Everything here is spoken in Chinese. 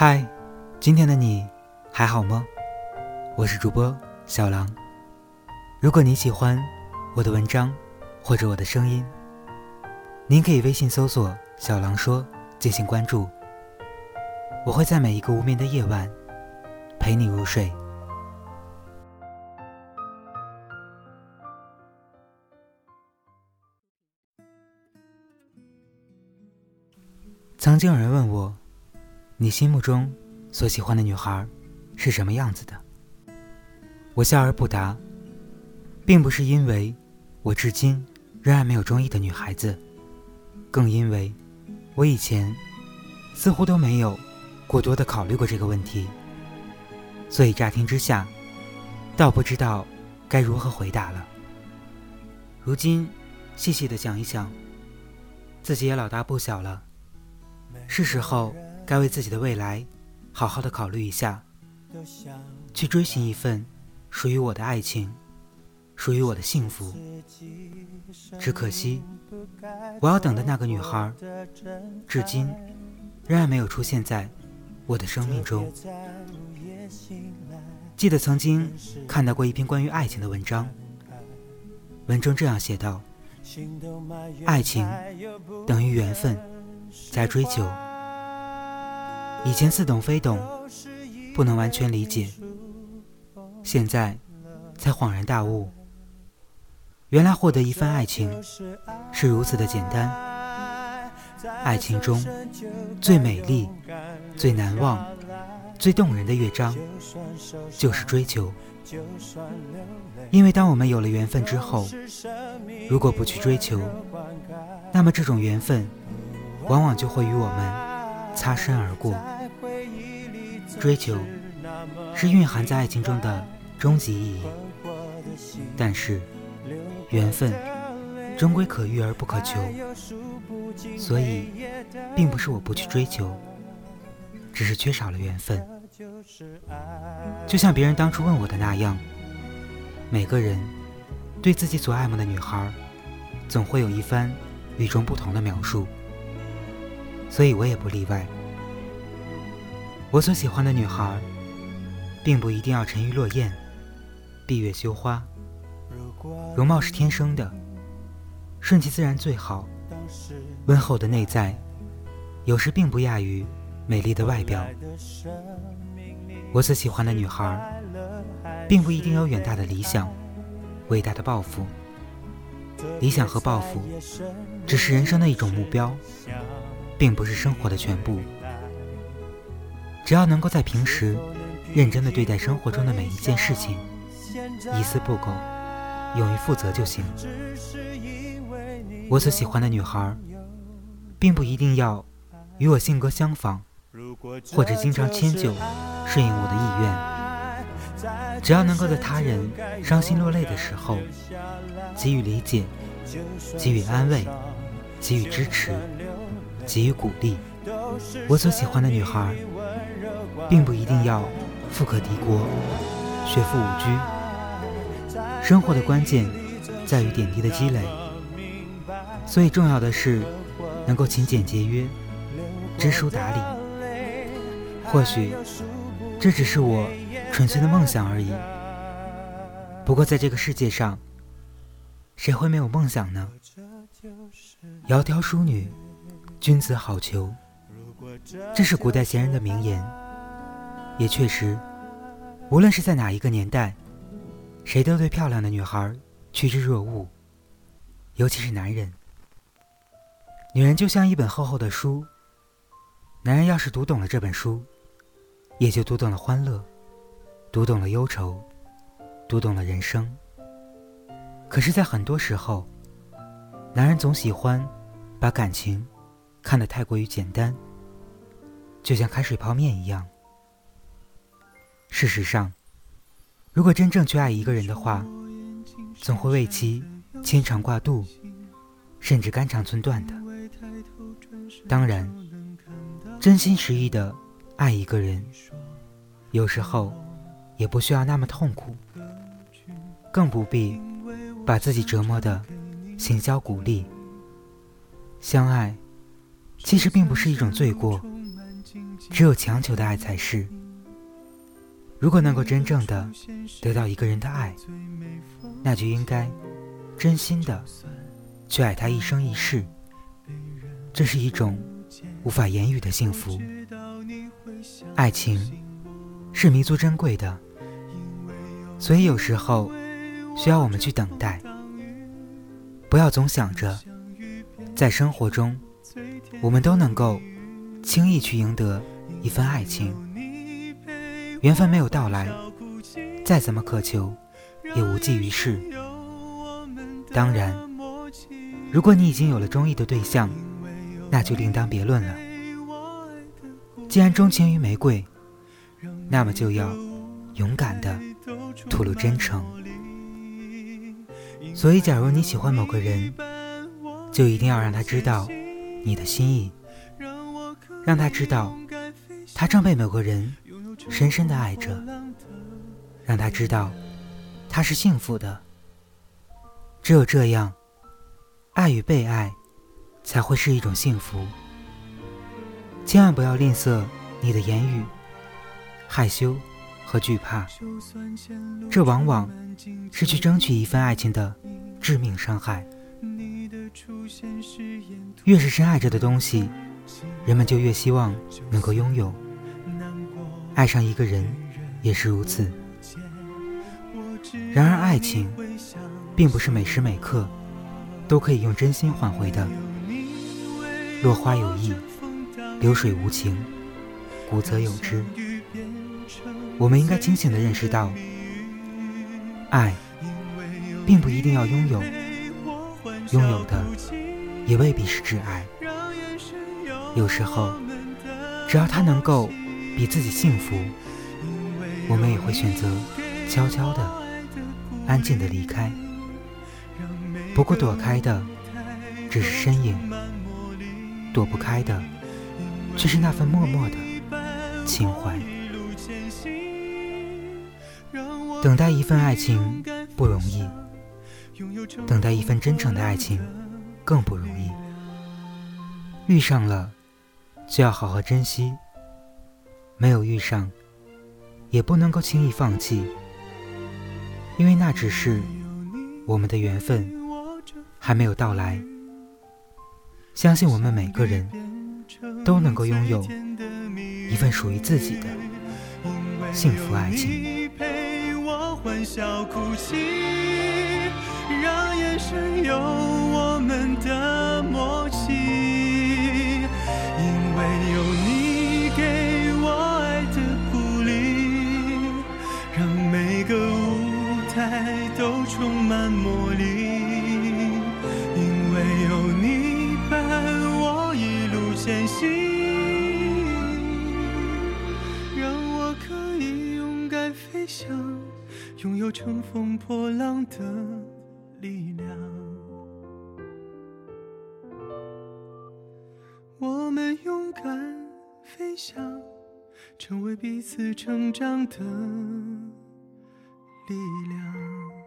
嗨，今天的你还好吗？我是主播小狼。如果你喜欢我的文章或者我的声音，您可以微信搜索“小狼说”进行关注。我会在每一个无眠的夜晚陪你入睡。曾经有人问我，你心目中所喜欢的女孩是什么样子的？我笑而不答，并不是因为我至今仍然没有中意的女孩子，更因为我以前似乎都没有过多的考虑过这个问题，所以乍听之下，倒不知道该如何回答了。如今细细的想一想，自己也老大不小了。是时候该为自己的未来好好的考虑一下，去追寻一份属于我的爱情，属于我的幸福。只可惜，我要等的那个女孩，至今仍然没有出现在我的生命中。记得曾经看到过一篇关于爱情的文章，文中这样写道：“爱情等于缘分。”在追求，以前似懂非懂，不能完全理解，现在才恍然大悟，原来获得一份爱情是如此的简单。爱情中最美丽、最难忘、最动人的乐章，就是追求。因为当我们有了缘分之后，如果不去追求，那么这种缘分。往往就会与我们擦身而过。追求是蕴含在爱情中的终极意义，但是缘分终归可遇而不可求，所以并不是我不去追求，只是缺少了缘分。就像别人当初问我的那样，每个人对自己所爱慕的女孩，总会有一番与众不同的描述。所以我也不例外。我所喜欢的女孩，并不一定要沉鱼落雁、闭月羞花，容貌是天生的，顺其自然最好。温厚的内在，有时并不亚于美丽的外表。我所喜欢的女孩，并不一定有远大的理想、伟大的抱负。理想和抱负，只是人生的一种目标。并不是生活的全部。只要能够在平时认真的对待生活中的每一件事情，一丝不苟，勇于负责就行。我所喜欢的女孩，并不一定要与我性格相仿，或者经常迁就、顺应我的意愿。只要能够在他人伤心落泪的时候，给予理解，给予安慰，给予支持。给予鼓励。我所喜欢的女孩，并不一定要富可敌国、学富五车。生活的关键在于点滴的积累，所以重要的是能够勤俭节约、知书达理。或许这只是我纯粹的梦想而已。不过在这个世界上，谁会没有梦想呢？窈窕淑女。君子好逑，这是古代贤人的名言。也确实，无论是在哪一个年代，谁都对漂亮的女孩趋之若鹜。尤其是男人，女人就像一本厚厚的书，男人要是读懂了这本书，也就读懂了欢乐，读懂了忧愁，读懂了人生。可是，在很多时候，男人总喜欢把感情。看得太过于简单，就像开水泡面一样。事实上，如果真正去爱一个人的话，总会为其牵肠挂肚，甚至肝肠寸断的。当然，真心实意的爱一个人，有时候也不需要那么痛苦，更不必把自己折磨的形销骨立。相爱。其实并不是一种罪过，只有强求的爱才是。如果能够真正的得到一个人的爱，那就应该真心的去爱他一生一世。这是一种无法言语的幸福。爱情是弥足珍贵的，所以有时候需要我们去等待。不要总想着在生活中我们都能够轻易去赢得一份爱情。缘分没有到来，再怎么渴求，也无济于事。当然，如果你已经有了中意的对象，那就另当别论了。既然钟情于玫瑰，那么就要勇敢的吐露真诚。所以，假如你喜欢某个人，就一定要让他知道你的心意，让他知道他正被某个人。深深的爱着，让他知道他是幸福的。只有这样，爱与被爱才会是一种幸福。千万不要吝啬你的言语，害羞和惧怕，这往往是去争取一份爱情的致命伤害。越是深爱着的东西，人们就越希望能够拥有。爱上一个人也是如此。然而，爱情并不是每时每刻都可以用真心换回的。落花有意，流水无情，古则有之。我们应该清醒地认识到，爱并不一定要拥有，拥有的也未必是挚爱。有时候，只要他能够。比自己幸福，我们也会选择悄悄的、安静的离开。不过躲开的只是身影，躲不开的却是那份默默的情怀。等待一份爱情不容易，等待一份真诚的爱情更不容易。遇上了，就要好好珍惜。没有遇上，也不能够轻易放弃，因为那只是我们的缘分还没有到来。相信我们每个人都能够拥有一份属于自己的幸福爱情。有乘风破浪的力量。我们勇敢飞翔，成为彼此成长的。力量。